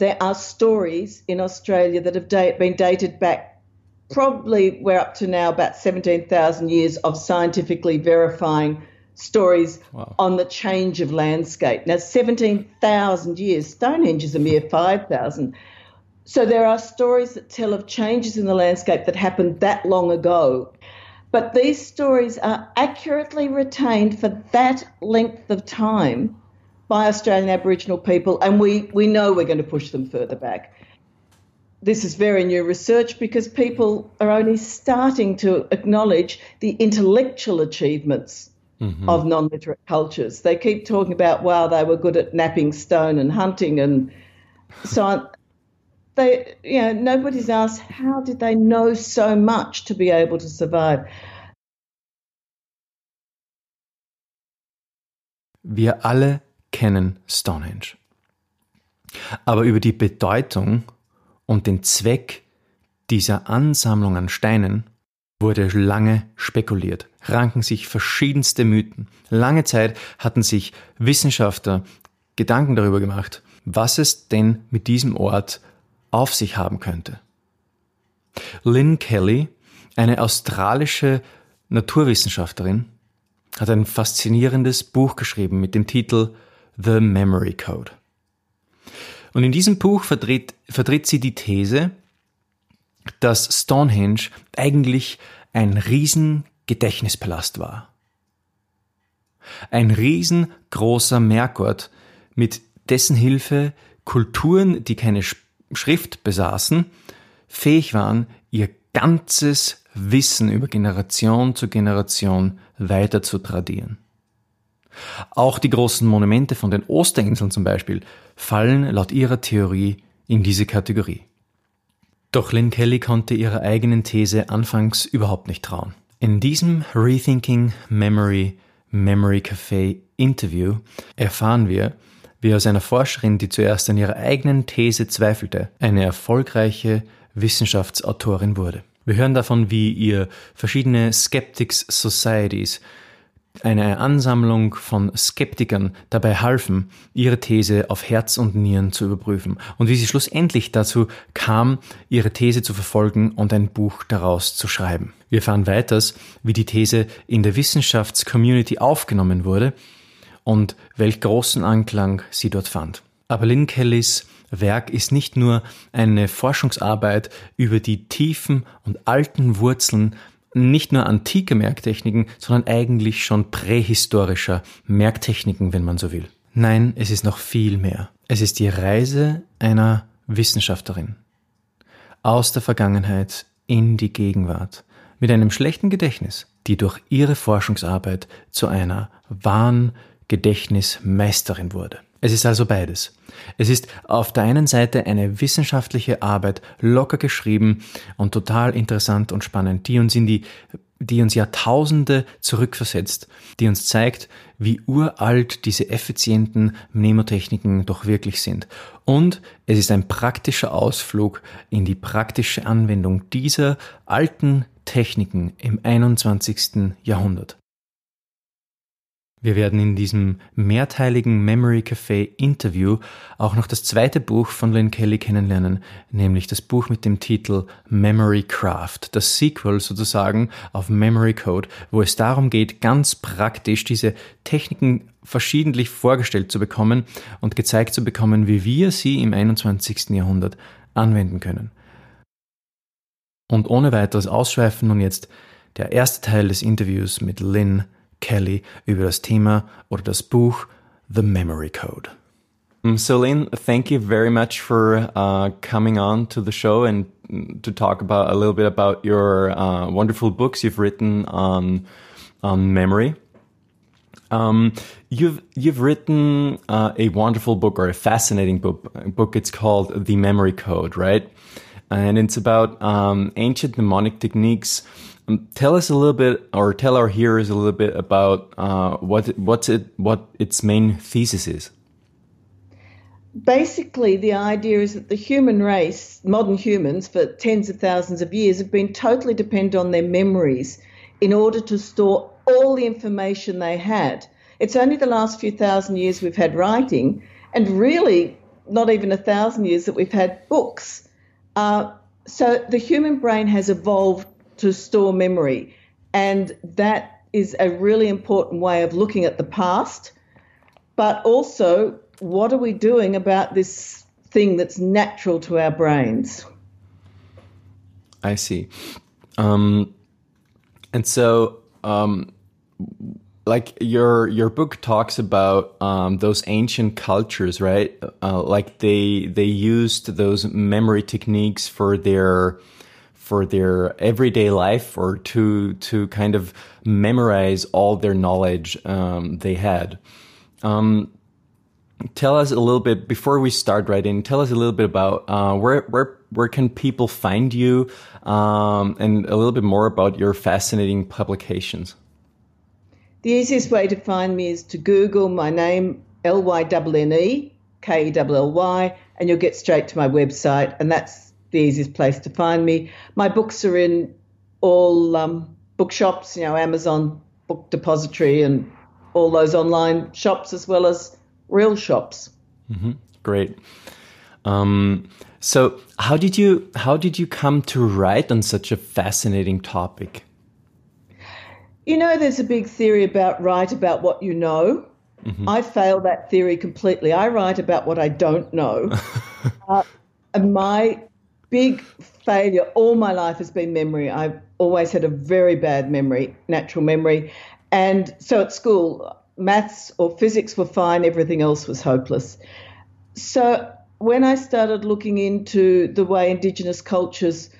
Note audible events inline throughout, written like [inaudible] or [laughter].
there are stories in Australia that have da- been dated back, probably we're up to now about 17,000 years of scientifically verifying stories wow. on the change of landscape. Now, 17,000 years, Stonehenge is a mere 5,000. So there are stories that tell of changes in the landscape that happened that long ago. But these stories are accurately retained for that length of time by Australian Aboriginal people, and we, we know we're going to push them further back. This is very new research because people are only starting to acknowledge the intellectual achievements mm-hmm. of non literate cultures. They keep talking about, wow, they were good at knapping stone and hunting and so on. They, you know, nobody's asked how did they know so much to be able to survive. Wir alle kennen Stonehenge. Aber über die Bedeutung und den Zweck dieser Ansammlung an Steinen wurde lange spekuliert, ranken sich verschiedenste Mythen. Lange Zeit hatten sich Wissenschaftler Gedanken darüber gemacht, was es denn mit diesem Ort auf sich haben könnte. Lynn Kelly, eine australische Naturwissenschaftlerin, hat ein faszinierendes Buch geschrieben mit dem Titel The Memory Code. Und in diesem Buch vertritt, vertritt sie die These, dass Stonehenge eigentlich ein riesen Gedächtnispalast war. Ein riesengroßer Merkort, mit dessen Hilfe Kulturen, die keine Schrift besaßen, fähig waren, ihr ganzes Wissen über Generation zu Generation weiter zu tradieren. Auch die großen Monumente von den Osterinseln zum Beispiel fallen laut ihrer Theorie in diese Kategorie. Doch Lynn Kelly konnte ihrer eigenen These anfangs überhaupt nicht trauen. In diesem Rethinking Memory Memory Café Interview erfahren wir, wie aus einer Forscherin, die zuerst an ihrer eigenen These zweifelte, eine erfolgreiche Wissenschaftsautorin wurde. Wir hören davon, wie ihr verschiedene Skeptics Societies eine Ansammlung von Skeptikern dabei halfen, ihre These auf Herz und Nieren zu überprüfen und wie sie schlussendlich dazu kam, ihre These zu verfolgen und ein Buch daraus zu schreiben. Wir erfahren weiters, wie die These in der Wissenschaftscommunity aufgenommen wurde und welch großen Anklang sie dort fand. Aber Lynn Kellys Werk ist nicht nur eine Forschungsarbeit über die tiefen und alten Wurzeln nicht nur antike Merktechniken, sondern eigentlich schon prähistorischer Merktechniken, wenn man so will. Nein, es ist noch viel mehr. Es ist die Reise einer Wissenschaftlerin aus der Vergangenheit in die Gegenwart mit einem schlechten Gedächtnis, die durch ihre Forschungsarbeit zu einer wahren Gedächtnismeisterin wurde. Es ist also beides. Es ist auf der einen Seite eine wissenschaftliche Arbeit, locker geschrieben und total interessant und spannend, die uns in die, die uns Jahrtausende zurückversetzt, die uns zeigt, wie uralt diese effizienten Mnemotechniken doch wirklich sind. Und es ist ein praktischer Ausflug in die praktische Anwendung dieser alten Techniken im 21. Jahrhundert. Wir werden in diesem mehrteiligen Memory Café Interview auch noch das zweite Buch von Lynn Kelly kennenlernen, nämlich das Buch mit dem Titel Memory Craft, das Sequel sozusagen auf Memory Code, wo es darum geht, ganz praktisch diese Techniken verschiedentlich vorgestellt zu bekommen und gezeigt zu bekommen, wie wir sie im 21. Jahrhundert anwenden können. Und ohne weiteres Ausschweifen nun jetzt der erste Teil des Interviews mit Lynn Kelly über das Thema oder das Buch The Memory Code. So, Lynne, thank you very much for uh, coming on to the show and to talk about a little bit about your uh, wonderful books you've written on on memory. Um, you've you've written uh, a wonderful book or a fascinating book. Book. It's called The Memory Code, right? And it's about um, ancient mnemonic techniques tell us a little bit, or tell our hearers a little bit about uh, what what's it, what its main thesis is. Basically, the idea is that the human race, modern humans, for tens of thousands of years, have been totally dependent on their memories in order to store all the information they had. It's only the last few thousand years we've had writing, and really not even a thousand years that we've had books. Uh, so the human brain has evolved to store memory, and that is a really important way of looking at the past. But also, what are we doing about this thing that's natural to our brains? I see. Um, and so, um, like your your book talks about um, those ancient cultures, right? Uh, like they they used those memory techniques for their for their everyday life, or to to kind of memorize all their knowledge um, they had. Um, tell us a little bit before we start in. Tell us a little bit about uh, where where where can people find you, um, and a little bit more about your fascinating publications. The easiest way to find me is to Google my name, L Y N N E K E L L Y, and you'll get straight to my website, and that's the easiest place to find me. My books are in all um, bookshops, you know, Amazon Book Depository, and all those online shops, as well as real shops. Mm-hmm. Great. Um, so, how did you how did you come to write on such a fascinating topic? You know, there's a big theory about write about what you know. Mm-hmm. I fail that theory completely. I write about what I don't know. [laughs] uh, and my big failure all my life has been memory. I've always had a very bad memory, natural memory. And so at school, maths or physics were fine, everything else was hopeless. So when I started looking into the way Indigenous cultures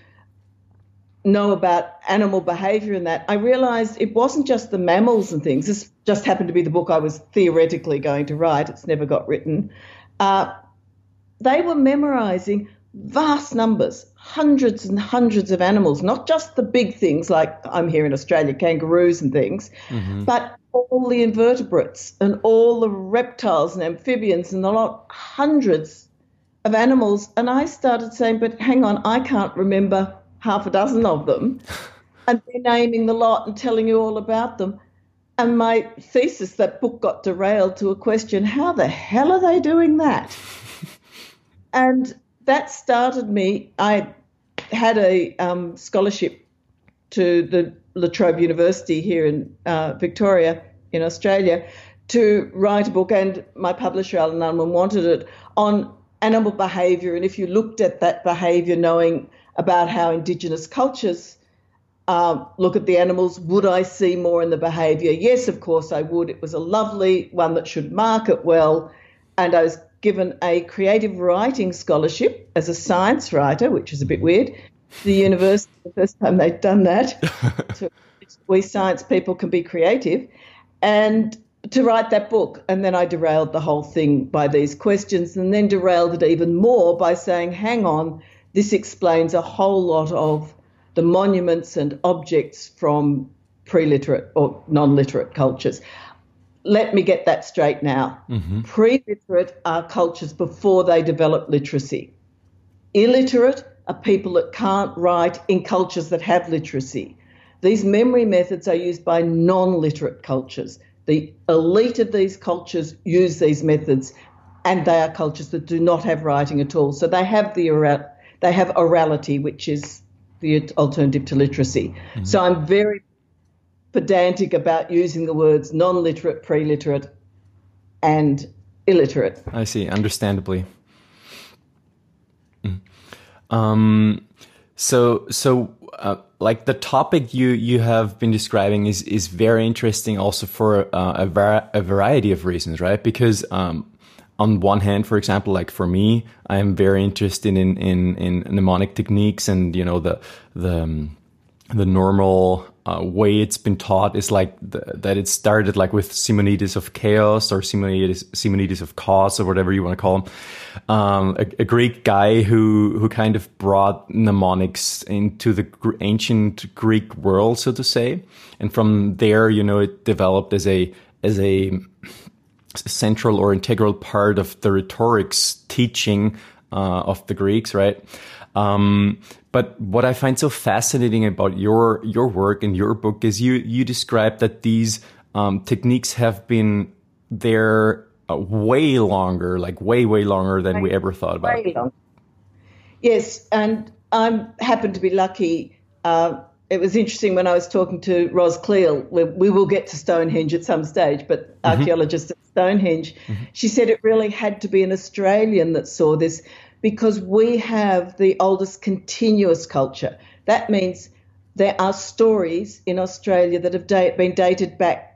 know about animal behavior and that, I realized it wasn't just the mammals and things. This just happened to be the book I was theoretically going to write. It's never got written. Uh, they were memorizing vast numbers, hundreds and hundreds of animals, not just the big things like I'm here in Australia, kangaroos and things, mm-hmm. but all the invertebrates and all the reptiles and amphibians and a lot, hundreds of animals. And I started saying, but hang on, I can't remember half a dozen of them. [laughs] and they're naming the lot and telling you all about them. And my thesis, that book got derailed to a question how the hell are they doing that? [laughs] and that started me. I had a um, scholarship to the La Trobe University here in uh, Victoria, in Australia, to write a book, and my publisher, Allen Unwin, wanted it on animal behaviour. And if you looked at that behaviour, knowing about how Indigenous cultures um, look at the animals. Would I see more in the behaviour? Yes, of course I would. It was a lovely one that should market well. And I was given a creative writing scholarship as a science writer, which is a bit weird. The university, the first time they'd done that. [laughs] so we science people can be creative. And to write that book. And then I derailed the whole thing by these questions and then derailed it even more by saying, hang on, this explains a whole lot of the monuments and objects from pre literate or non literate cultures. Let me get that straight now. Mm-hmm. Pre literate are cultures before they develop literacy. Illiterate are people that can't write in cultures that have literacy. These memory methods are used by non literate cultures. The elite of these cultures use these methods, and they are cultures that do not have writing at all. So they have the they have orality, which is the alternative to literacy. Mm-hmm. So I'm very pedantic about using the words non literate, pre literate, and illiterate. I see, understandably. Mm. Um, so, so uh, like the topic you you have been describing is is very interesting, also for uh, a, var- a variety of reasons, right? Because um, on one hand, for example, like for me, I am very interested in in, in mnemonic techniques and you know the the um, the normal uh, way it's been taught is like the, that it started like with Simonides of chaos or Simonides Simonides of cause or whatever you want to call him, um, a, a, Greek guy who who kind of brought mnemonics into the ancient Greek world, so to say, and from there, you know, it developed as a as a central or integral part of the rhetorics teaching uh, of the Greeks, right? Um, but what I find so fascinating about your your work and your book is you you describe that these um, techniques have been there uh, way longer, like way, way longer than way, we ever thought about. Yes, and I happen to be lucky. Uh, it was interesting when I was talking to Ros Cleal. We, we will get to Stonehenge at some stage, but mm-hmm. archaeologist at Stonehenge, mm-hmm. she said it really had to be an Australian that saw this because we have the oldest continuous culture. That means there are stories in Australia that have date, been dated back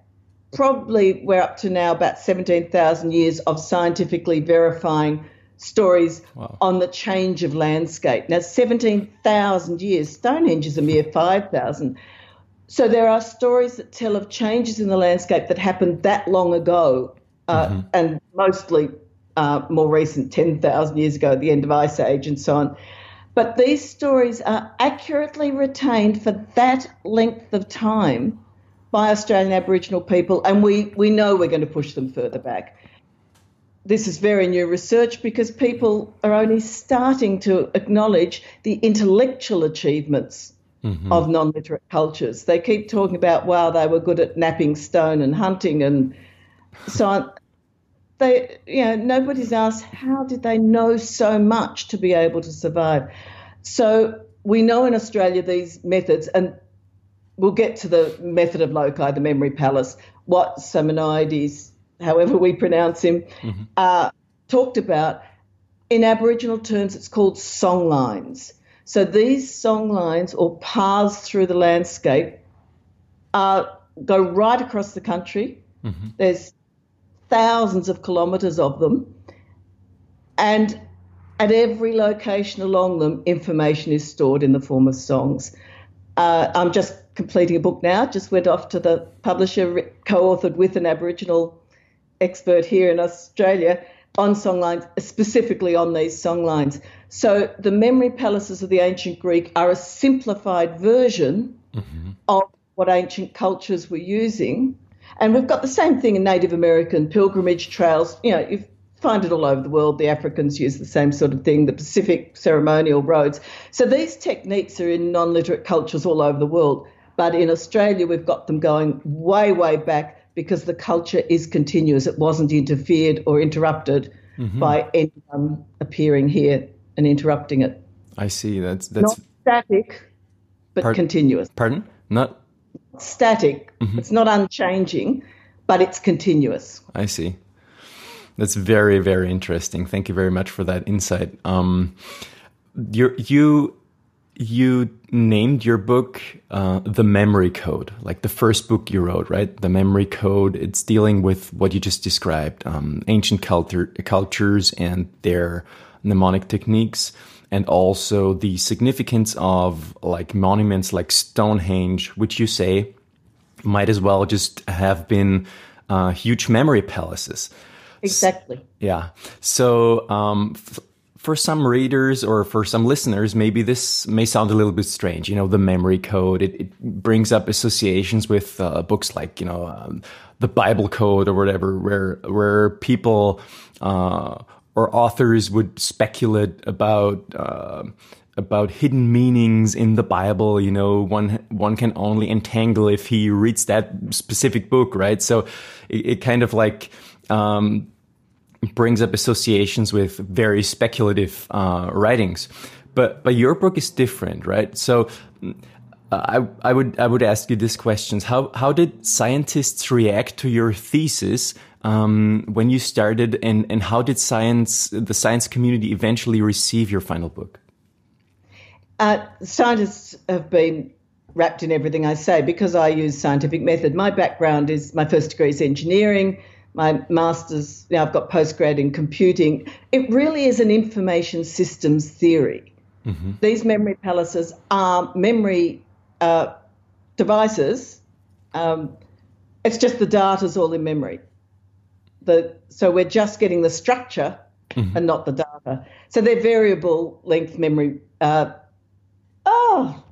probably we're up to now about 17,000 years of scientifically verifying stories wow. on the change of landscape. Now, 17,000 years, Stonehenge is a mere 5,000. So there are stories that tell of changes in the landscape that happened that long ago, uh, mm-hmm. and mostly uh, more recent, 10,000 years ago, at the end of Ice Age and so on. But these stories are accurately retained for that length of time by Australian Aboriginal people, and we, we know we're going to push them further back this is very new research because people are only starting to acknowledge the intellectual achievements mm-hmm. of non literate cultures. They keep talking about, wow, they were good at knapping stone and hunting and so on. They, you know, nobody's asked how did they know so much to be able to survive. So we know in Australia these methods, and we'll get to the method of loci, the memory palace, what Simonides however we pronounce him, mm-hmm. uh, talked about. In Aboriginal terms, it's called song lines. So these song lines or paths through the landscape uh, go right across the country. Mm-hmm. There's thousands of kilometres of them. And at every location along them, information is stored in the form of songs. Uh, I'm just completing a book now, just went off to the publisher, co authored with an Aboriginal expert here in Australia on songlines, specifically on these songlines. So the memory palaces of the ancient Greek are a simplified version mm-hmm. of what ancient cultures were using. And we've got the same thing in Native American pilgrimage trails. You know, you find it all over the world. The Africans use the same sort of thing, the Pacific ceremonial roads. So these techniques are in non literate cultures all over the world. But in Australia, we've got them going way, way back because the culture is continuous. It wasn't interfered or interrupted mm-hmm. by anyone appearing here and interrupting it. I see. That's that's not static, but pardon? continuous. Pardon? Not static. Mm-hmm. It's not unchanging, but it's continuous. I see. That's very very interesting. Thank you very much for that insight. Um, you you you named your book uh, The Memory Code, like the first book you wrote, right? The Memory Code. It's dealing with what you just described um, ancient culture, cultures and their mnemonic techniques, and also the significance of like monuments like Stonehenge, which you say might as well just have been uh, huge memory palaces. Exactly. Yeah. So, um, for some readers or for some listeners, maybe this may sound a little bit strange. You know, the memory code, it, it brings up associations with uh, books like, you know, um, the Bible code or whatever, where, where people, uh, or authors would speculate about, uh, about hidden meanings in the Bible. You know, one, one can only entangle if he reads that specific book, right? So it, it kind of like, um, brings up associations with very speculative uh, writings. But but your book is different, right? So I I would I would ask you these questions. How how did scientists react to your thesis um, when you started, and and how did science the science community eventually receive your final book? Uh, scientists have been rapt in everything I say because I use scientific method. My background is my first degree is engineering my master's, now I've got postgrad in computing. It really is an information systems theory. Mm-hmm. These memory palaces are memory uh, devices. Um, it's just the data's all in memory. The, so we're just getting the structure mm-hmm. and not the data. So they're variable length memory. Uh, oh,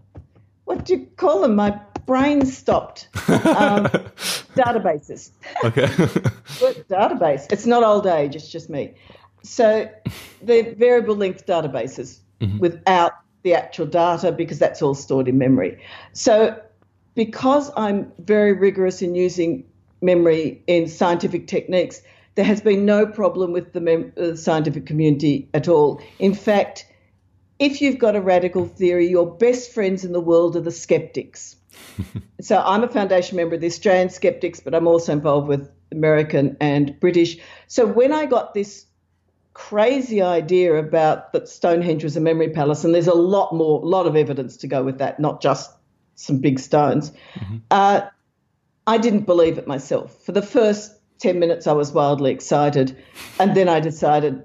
what do you call them? My brain stopped. Um, [laughs] databases. Okay. [laughs] database. It's not old age. It's just me. So they're variable length databases mm-hmm. without the actual data because that's all stored in memory. So because I'm very rigorous in using memory in scientific techniques, There has been no problem with the mem- uh, scientific community at all. In fact, if you've got a radical theory, your best friends in the world are the skeptics. [laughs] so I'm a foundation member of the Australian Skeptics, but I'm also involved with American and British. So when I got this crazy idea about that Stonehenge was a memory palace, and there's a lot more, a lot of evidence to go with that, not just some big stones. Mm-hmm. Uh, I didn't believe it myself. For the first 10 minutes, I was wildly excited. And then I decided,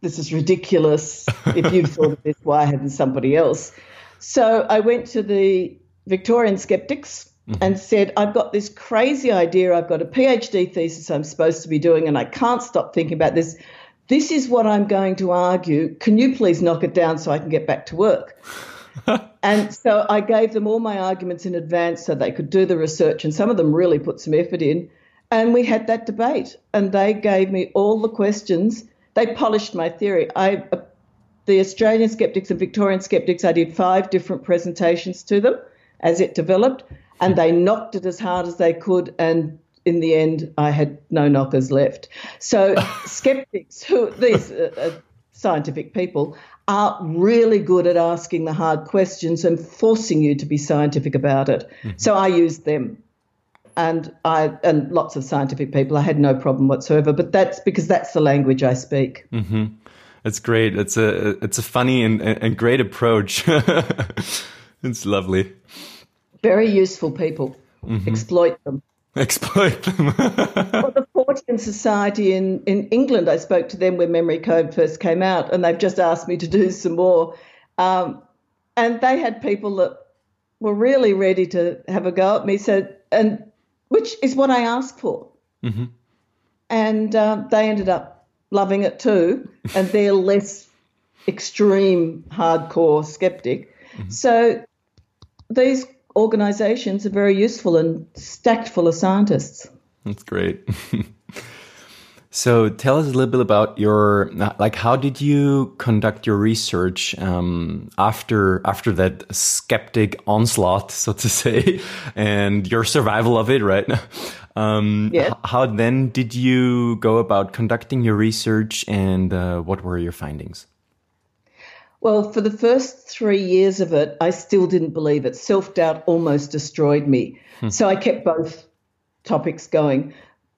this is ridiculous. If you've thought of this, why hadn't somebody else? So I went to the Victorian skeptics mm-hmm. and said, I've got this crazy idea. I've got a PhD thesis I'm supposed to be doing, and I can't stop thinking about this. This is what I'm going to argue. Can you please knock it down so I can get back to work? [laughs] and so I gave them all my arguments in advance so they could do the research, and some of them really put some effort in. And we had that debate, and they gave me all the questions. They polished my theory. I, uh, the Australian skeptics and Victorian skeptics, I did five different presentations to them as it developed, and they knocked it as hard as they could. And in the end, I had no knockers left. So [laughs] skeptics, who these uh, uh, scientific people, are really good at asking the hard questions and forcing you to be scientific about it. Mm-hmm. So I used them. And I and lots of scientific people, I had no problem whatsoever. But that's because that's the language I speak. Mm-hmm. It's great. It's a it's a funny and, and great approach. [laughs] it's lovely. Very useful people. Mm-hmm. Exploit them. [laughs] Exploit them. [laughs] well, the Fortean Society in, in England, I spoke to them when Memory Code first came out, and they've just asked me to do some more. Um, and they had people that were really ready to have a go at me. So, and which is what I asked for. Mm-hmm. And um, they ended up loving it too, and they're [laughs] less extreme, hardcore skeptic. Mm-hmm. So these organizations are very useful and stacked full of scientists. That's great. [laughs] so tell us a little bit about your like how did you conduct your research um, after after that skeptic onslaught so to say [laughs] and your survival of it right [laughs] um, yeah. how then did you go about conducting your research and uh, what were your findings well, for the first three years of it, I still didn't believe it. Self doubt almost destroyed me. Hmm. So I kept both topics going.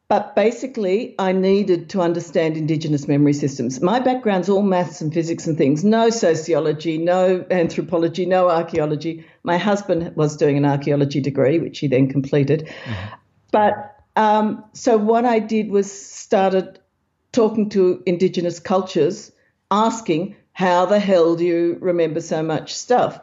But basically, I needed to understand Indigenous memory systems. My background's all maths and physics and things, no sociology, no anthropology, no archaeology. My husband was doing an archaeology degree, which he then completed. Mm-hmm. But um, so what I did was started talking to Indigenous cultures, asking how the hell do you remember so much stuff?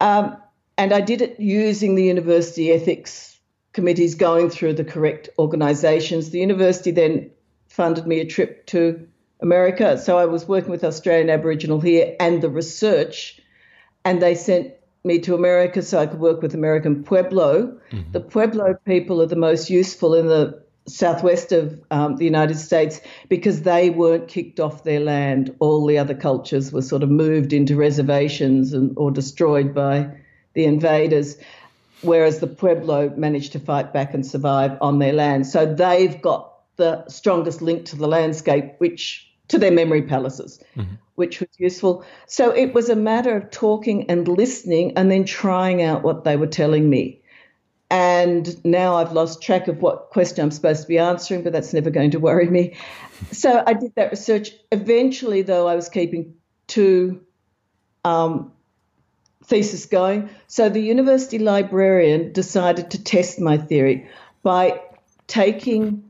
Um, and I did it using the university ethics committees going through the correct organisations. The university then funded me a trip to America. So I was working with Australian Aboriginal here and the research, and they sent me to America so I could work with American Pueblo. Mm-hmm. The Pueblo people are the most useful in the southwest of um, the United States because they weren't kicked off their land. All the other cultures were sort of moved into reservations and, or destroyed by the invaders, whereas the Pueblo managed to fight back and survive on their land. So they've got the strongest link to the landscape, which to their memory palaces, mm-hmm. which was useful. So it was a matter of talking and listening and then trying out what they were telling me. And now I've lost track of what question I'm supposed to be answering, but that's never going to worry me. So I did that research. Eventually, though, I was keeping two um, theses going. So the university librarian decided to test my theory by taking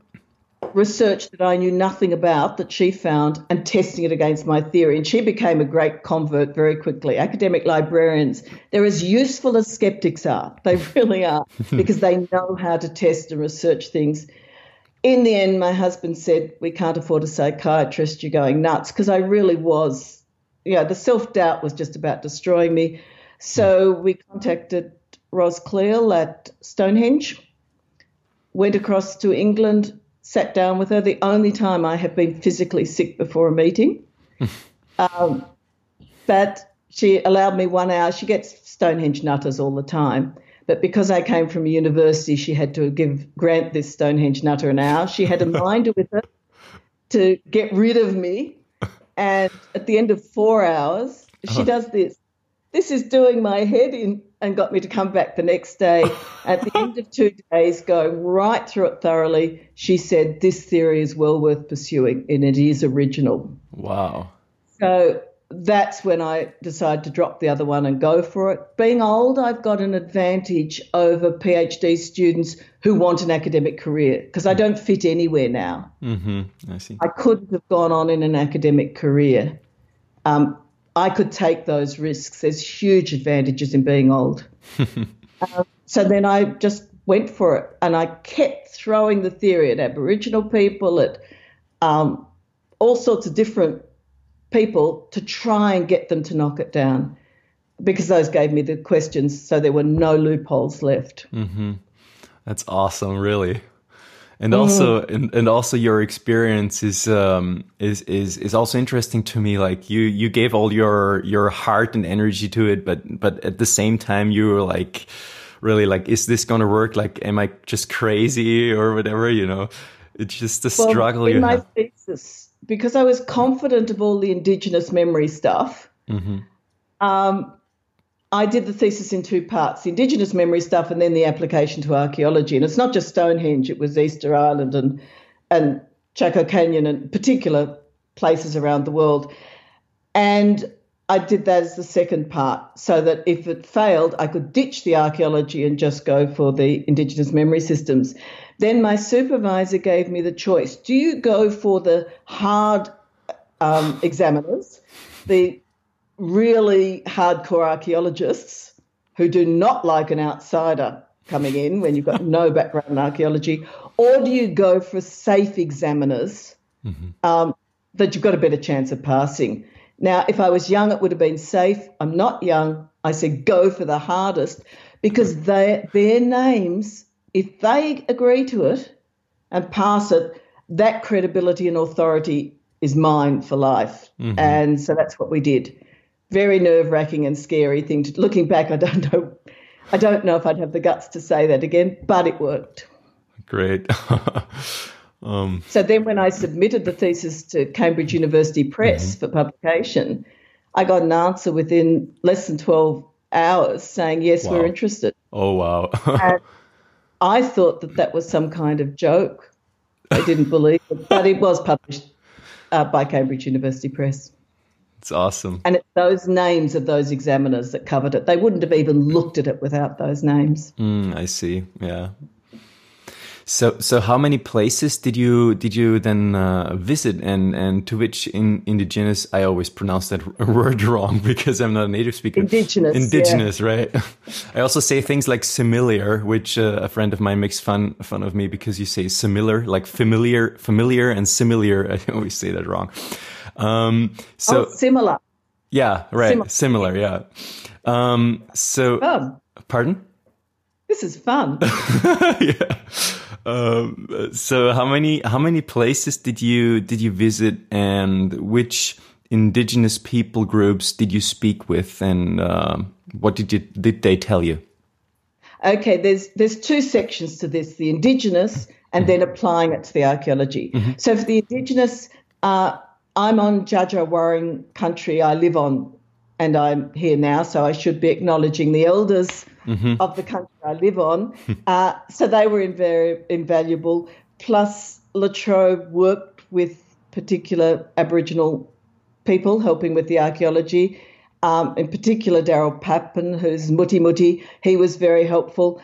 research that I knew nothing about that she found and testing it against my theory. And she became a great convert very quickly. Academic librarians, they're as useful as skeptics are. [laughs] They really are [laughs] because they know how to test and research things. In the end, my husband said, We can't afford a psychiatrist. You're going nuts. Because I really was, you know, the self doubt was just about destroying me. So we contacted Ros Cleal at Stonehenge, went across to England, sat down with her. The only time I have been physically sick before a meeting. [laughs] um, but she allowed me one hour. She gets Stonehenge nutters all the time. But because I came from a university, she had to give grant this Stonehenge nutter an hour. She had a [laughs] minder with her. to get rid of me. [laughs] And at the end of four hours, she uh-huh. does this. This is doing my head in and got me to come back the next day. At the end of two days, going right through it thoroughly, she said, This theory is well worth pursuing and it is original. Wow. So that's when I decided to drop the other one and go for it. Being old, I've got an advantage over PhD students who want an academic career because I don't fit anywhere now. Mm-hmm. I see. I couldn't have gone on in an academic career. Um, I could take those risks. There's huge advantages in being old. [laughs] um, so then I just went for it and I kept throwing the theory at Aboriginal people, at um, all sorts of different people to try and get them to knock it down because those gave me the questions so there were no loopholes left. Mm-hmm. That's awesome, really. And also, mm. and, and also your experience is, um, is, is, is also interesting to me. Like you, you gave all your, your heart and energy to it, but, but at the same time, you were like, really like, is this going to work? Like, am I just crazy or whatever? You know, it's just the well, struggle in you my have. thesis because I was confident of all the indigenous memory stuff, mm-hmm. um, I did the thesis in two parts the indigenous memory stuff and then the application to archaeology. And it's not just Stonehenge, it was Easter Island and, and Chaco Canyon and particular places around the world. And I did that as the second part so that if it failed, I could ditch the archaeology and just go for the indigenous memory systems. Then my supervisor gave me the choice do you go for the hard um, examiners, the really hardcore archaeologists who do not like an outsider coming in when you've got no [laughs] background in archaeology, or do you go for safe examiners mm-hmm. um, that you've got a better chance of passing? Now, if I was young, it would have been safe. I'm not young. I said go for the hardest because they, their names if they agree to it and pass it, that credibility and authority is mine for life. Mm-hmm. And so that's what we did. Very nerve wracking and scary thing. To, looking back, I don't know. I don't know if I'd have the guts to say that again, but it worked. Great. [laughs] um, so then, when I submitted the thesis to Cambridge University Press mm-hmm. for publication, I got an answer within less than 12 hours saying, Yes, wow. we're interested. Oh, wow. and [laughs] I thought that that was some kind of joke. I didn't believe it, but it was published uh, by Cambridge University Press. It's awesome. And it's those names of those examiners that covered it. They wouldn't have even looked at it without those names. Mm, I see. Yeah. So, so how many places did you did you then uh, visit, and and to which in indigenous? I always pronounce that [laughs] word wrong because I'm not a native speaker. Indigenous, indigenous, yeah. right? [laughs] I also say things like familiar, which uh, a friend of mine makes fun fun of me because you say similar, like familiar, familiar, and similar. [laughs] I always say that wrong. Um, so oh, similar. Yeah, right. Similar, similar yeah. Um, so, fun. pardon? This is fun. [laughs] yeah. Um, so how many how many places did you did you visit, and which indigenous people groups did you speak with, and uh, what did you did they tell you? Okay, there's there's two sections to this: the indigenous, and then applying it to the archaeology. Mm-hmm. So for the indigenous, uh, I'm on Dja Wurrung country. I live on, and I'm here now, so I should be acknowledging the elders mm-hmm. of the country I live on. [laughs] uh, so they were inv- invaluable. Plus, Latrobe worked with particular Aboriginal people helping with the archaeology. Um, in particular, Daryl Pappin, who's Muti Muti, he was very helpful.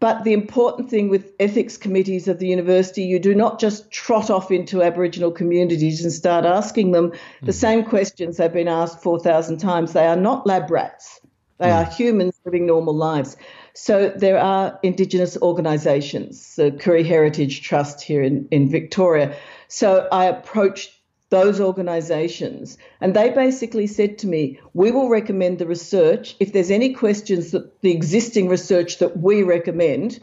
But the important thing with ethics committees of the university, you do not just trot off into Aboriginal communities and start asking them mm-hmm. the same questions they've been asked 4,000 times. They are not lab rats. They mm. are humans living normal lives. So there are Indigenous organisations, the Koori Heritage Trust here in, in Victoria. So I approached those organisations and they basically said to me, we will recommend the research. If there's any questions that the existing research that we recommend,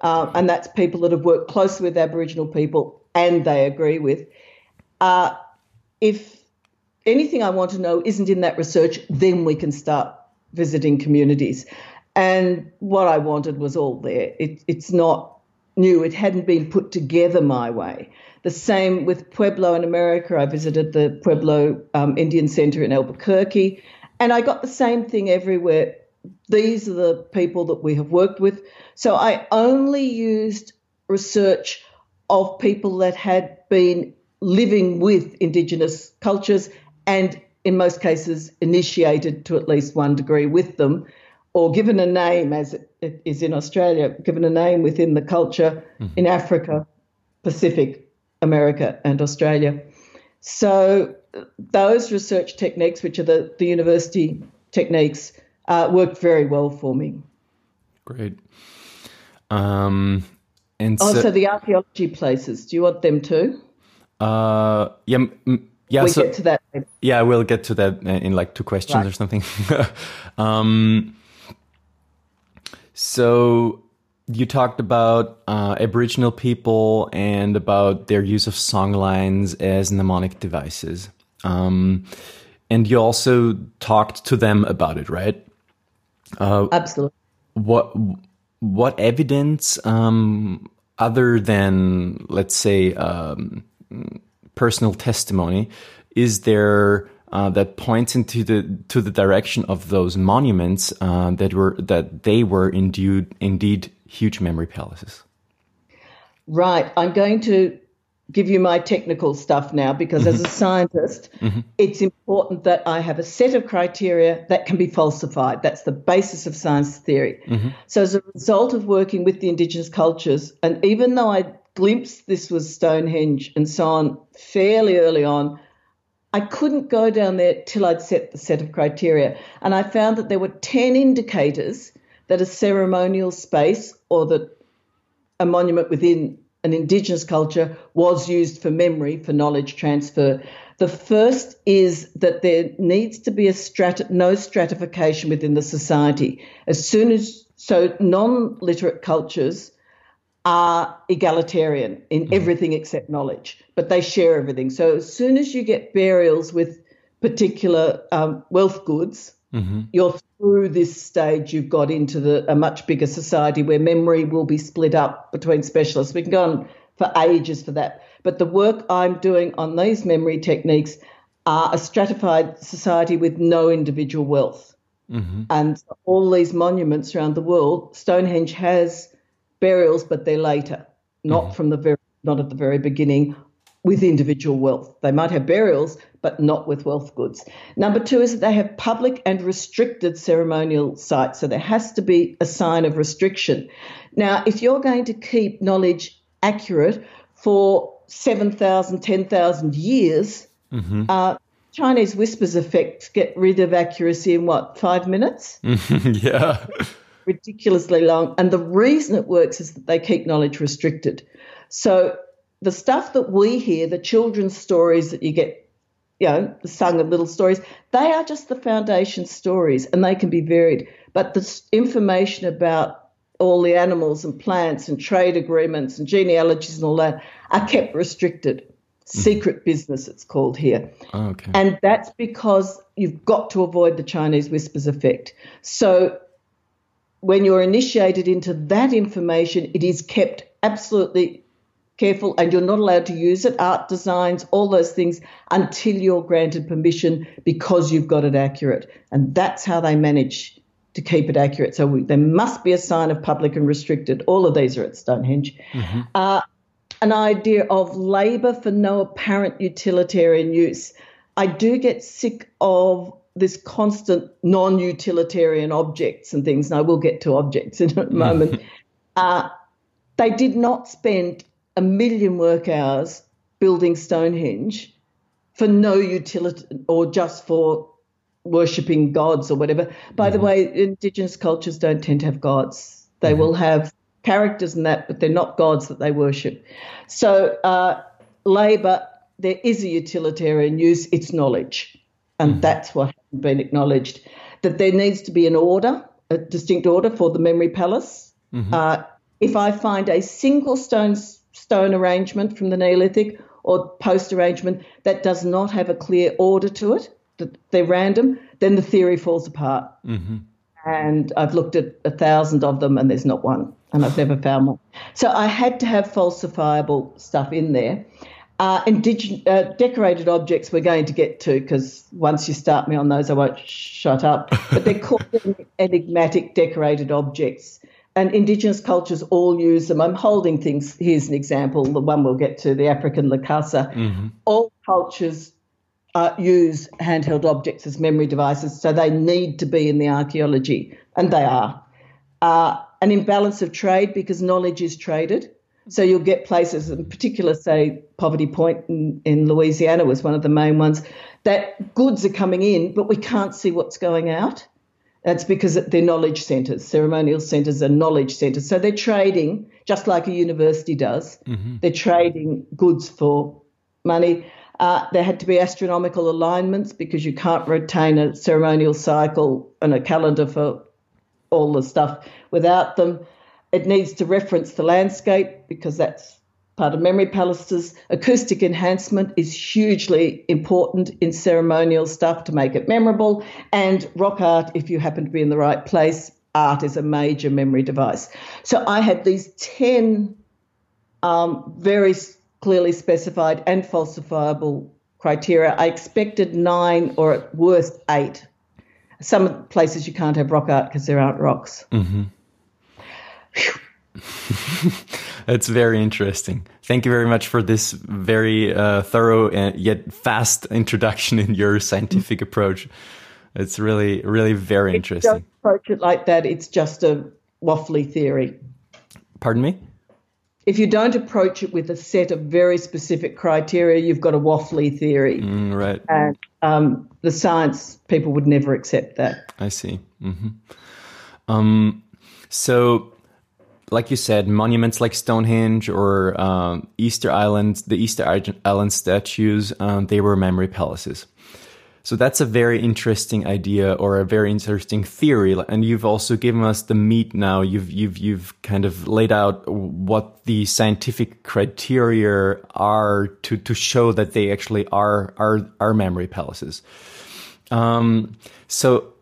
uh, and that's people that have worked closely with Aboriginal people and they agree with, uh, if anything I want to know isn't in that research, then we can start visiting communities. And what I wanted was all there. It, it's not new. It hadn't been put together my way. The same with Pueblo in America. I visited the Pueblo um, Indian Center in Albuquerque, and I got the same thing everywhere. These are the people that we have worked with. So I only used research of people that had been living with Indigenous cultures and, in most cases, initiated to at least one degree with them or given a name, as it is in Australia, given a name within the culture mm-hmm. in Africa, Pacific, America, and Australia. So those research techniques, which are the, the university techniques, uh, worked very well for me. Great. Um, and also so, the archaeology places. Do you want them too? Uh, yeah. M- yeah, we so, get to that. Later. Yeah, we'll get to that in like two questions right. or something. [laughs] um, so you talked about uh, Aboriginal people and about their use of songlines as mnemonic devices. Um, and you also talked to them about it, right? Uh, Absolutely. What what evidence, um, other than let's say um, personal testimony, is there uh, that points into the to the direction of those monuments uh, that were that they were indeed indeed huge memory palaces. Right. I'm going to give you my technical stuff now because mm-hmm. as a mm-hmm. scientist, mm-hmm. it's important that I have a set of criteria that can be falsified. That's the basis of science theory. Mm-hmm. So, as a result of working with the indigenous cultures, and even though I glimpsed this was Stonehenge and so on fairly early on, I couldn't go down there till I'd set the set of criteria. And I found that there were 10 indicators that a ceremonial space or that a monument within an Indigenous culture was used for memory, for knowledge transfer. The first is that there needs to be a strat- no stratification within the society. As soon as, so non literate cultures are egalitarian in mm-hmm. everything except knowledge, but they share everything. So as soon as you get burials with particular um, wealth goods, mm-hmm. you're through this stage. You've got into the, a much bigger society where memory will be split up between specialists. We can go on for ages for that. But the work I'm doing on these memory techniques are a stratified society with no individual wealth. Mm-hmm. And all these monuments around the world, Stonehenge has burials, but they're later, not mm-hmm. from the very, not at the very beginning with individual wealth. They might have burials, but not with wealth goods. Number two is that they have public and restricted ceremonial sites. So there has to be a sign of restriction. Now, if you're going to keep knowledge accurate for 7,000, 10,000 years, mm-hmm. uh, Chinese whispers effect get rid of accuracy in what, five minutes? [laughs] yeah ridiculously long. And the reason it works is that they keep knowledge restricted. So the stuff that we hear, the children's stories that you get, you know, the sung of little stories, they are just the foundation stories and they can be varied. But the information about all the animals and plants and trade agreements and genealogies and all that are kept restricted. Mm-hmm. Secret business, it's called here. Oh, okay. And that's because you've got to avoid the Chinese whispers effect. So when you're initiated into that information, it is kept absolutely careful and you're not allowed to use it, art designs, all those things, until you're granted permission because you've got it accurate. And that's how they manage to keep it accurate. So we, there must be a sign of public and restricted. All of these are at Stonehenge. Mm-hmm. Uh, an idea of labour for no apparent utilitarian use. I do get sick of this constant non-utilitarian objects and things, and I will get to objects [laughs] in a moment. [laughs] uh, they did not spend a million work hours building Stonehenge for no utility or just for worshipping gods or whatever. By mm-hmm. the way, indigenous cultures don't tend to have gods. They mm-hmm. will have characters and that, but they're not gods that they worship. So, uh, labor, there is a utilitarian use, it's knowledge. And mm-hmm. that's what been acknowledged. That there needs to be an order, a distinct order for the memory palace. Mm-hmm. Uh, if I find a single stone stone arrangement from the Neolithic or post arrangement that does not have a clear order to it, that they're random, then the theory falls apart. Mm-hmm. and I've looked at a thousand of them and there's not one, and I've never found one. So I had to have falsifiable stuff in there. Uh, indig- uh, decorated objects we're going to get to because once you start me on those, I won't shut up. But they're [laughs] called enigmatic decorated objects. And Indigenous cultures all use them. I'm holding things. Here's an example, the one we'll get to, the African Lukasa. Mm-hmm. All cultures uh, use handheld objects as memory devices, so they need to be in the archaeology, and they are. Uh, an imbalance of trade because knowledge is traded. So you'll get places, in particular, say Poverty Point in, in Louisiana was one of the main ones, that goods are coming in, but we can't see what's going out. That's because they're knowledge centres. Ceremonial centres are knowledge centres. So they're trading, just like a university does. Mm-hmm. They're trading goods for money. Uh, there had to be astronomical alignments because you can't retain a ceremonial cycle and a calendar for all the stuff without them. It needs to reference the landscape because that's part of memory palaces. Acoustic enhancement is hugely important in ceremonial stuff to make it memorable. And rock art, if you happen to be in the right place, art is a major memory device. So I had these 10 um, very clearly specified and falsifiable criteria. I expected nine or at worst eight. Some places you can't have rock art because there aren't rocks. Mm-hmm. [laughs] That's very interesting. Thank you very much for this very uh, thorough and yet fast introduction in your scientific approach. It's really, really very if interesting. don't approach it like that, it's just a waffly theory. Pardon me? if you don't approach it with a set of very specific criteria, you've got a waffly theory. Mm, right. And um, the science people would never accept that. I see. Mm-hmm. Um, so, like you said, monuments like Stonehenge or um, Easter Island, the Easter Island statues, um, they were memory palaces. So that's a very interesting idea or a very interesting theory. And you've also given us the meat now. You've, you've, you've kind of laid out what the scientific criteria are to, to show that they actually are, are, are memory palaces. Um, so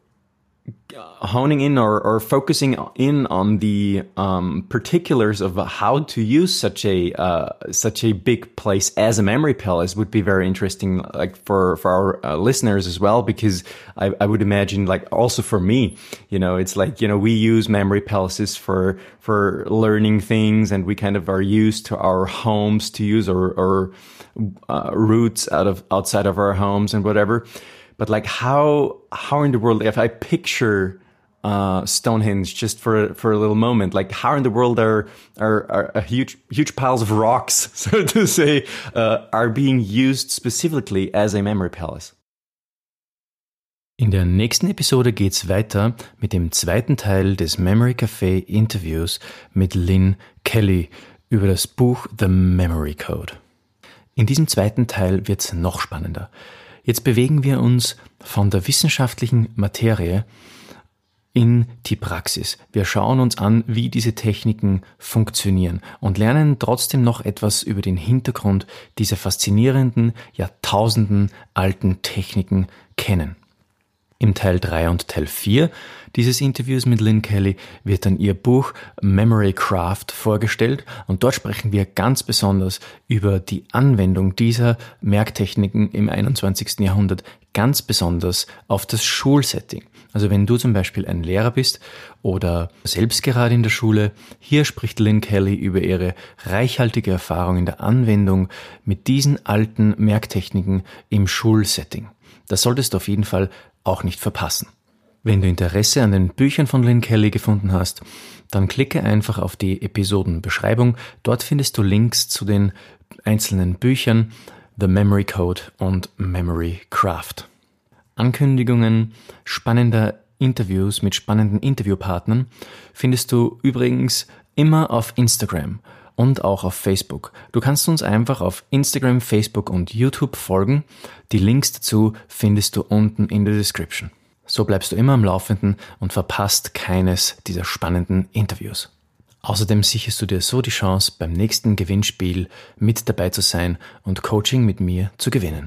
honing in or, or focusing in on the um, particulars of how to use such a uh, such a big place as a memory palace would be very interesting, like for for our uh, listeners as well, because I, I would imagine, like also for me, you know, it's like you know we use memory palaces for for learning things, and we kind of are used to our homes to use or or uh, routes out of outside of our homes and whatever. But like how how in the world if I picture uh, Stonehenge just for for a little moment. Like, how in the world are are, are huge huge piles of rocks, [laughs] so to say, uh, are being used specifically as a memory palace? In der nächsten Episode geht's weiter mit dem zweiten Teil des Memory Café Interviews mit Lynne Kelly über das Buch The Memory Code. In diesem zweiten Teil wird's noch spannender. Jetzt bewegen wir uns von der wissenschaftlichen Materie in die Praxis. Wir schauen uns an, wie diese Techniken funktionieren und lernen trotzdem noch etwas über den Hintergrund dieser faszinierenden, Jahrtausenden alten Techniken kennen. Im Teil 3 und Teil 4 dieses Interviews mit Lynn Kelly wird dann ihr Buch Memory Craft vorgestellt und dort sprechen wir ganz besonders über die Anwendung dieser Merktechniken im 21. Jahrhundert, ganz besonders auf das Schulsetting. Also wenn du zum Beispiel ein Lehrer bist oder selbst gerade in der Schule, hier spricht Lynn Kelly über ihre reichhaltige Erfahrung in der Anwendung mit diesen alten Merktechniken im Schulsetting. Das solltest du auf jeden Fall auch nicht verpassen. Wenn du Interesse an den Büchern von Lynn Kelly gefunden hast, dann klicke einfach auf die Episodenbeschreibung. Dort findest du Links zu den einzelnen Büchern The Memory Code und Memory Craft. Ankündigungen spannender Interviews mit spannenden Interviewpartnern findest du übrigens immer auf Instagram und auch auf Facebook. Du kannst uns einfach auf Instagram, Facebook und YouTube folgen. Die Links dazu findest du unten in der Description. So bleibst du immer am Laufenden und verpasst keines dieser spannenden Interviews. Außerdem sicherst du dir so die Chance, beim nächsten Gewinnspiel mit dabei zu sein und Coaching mit mir zu gewinnen.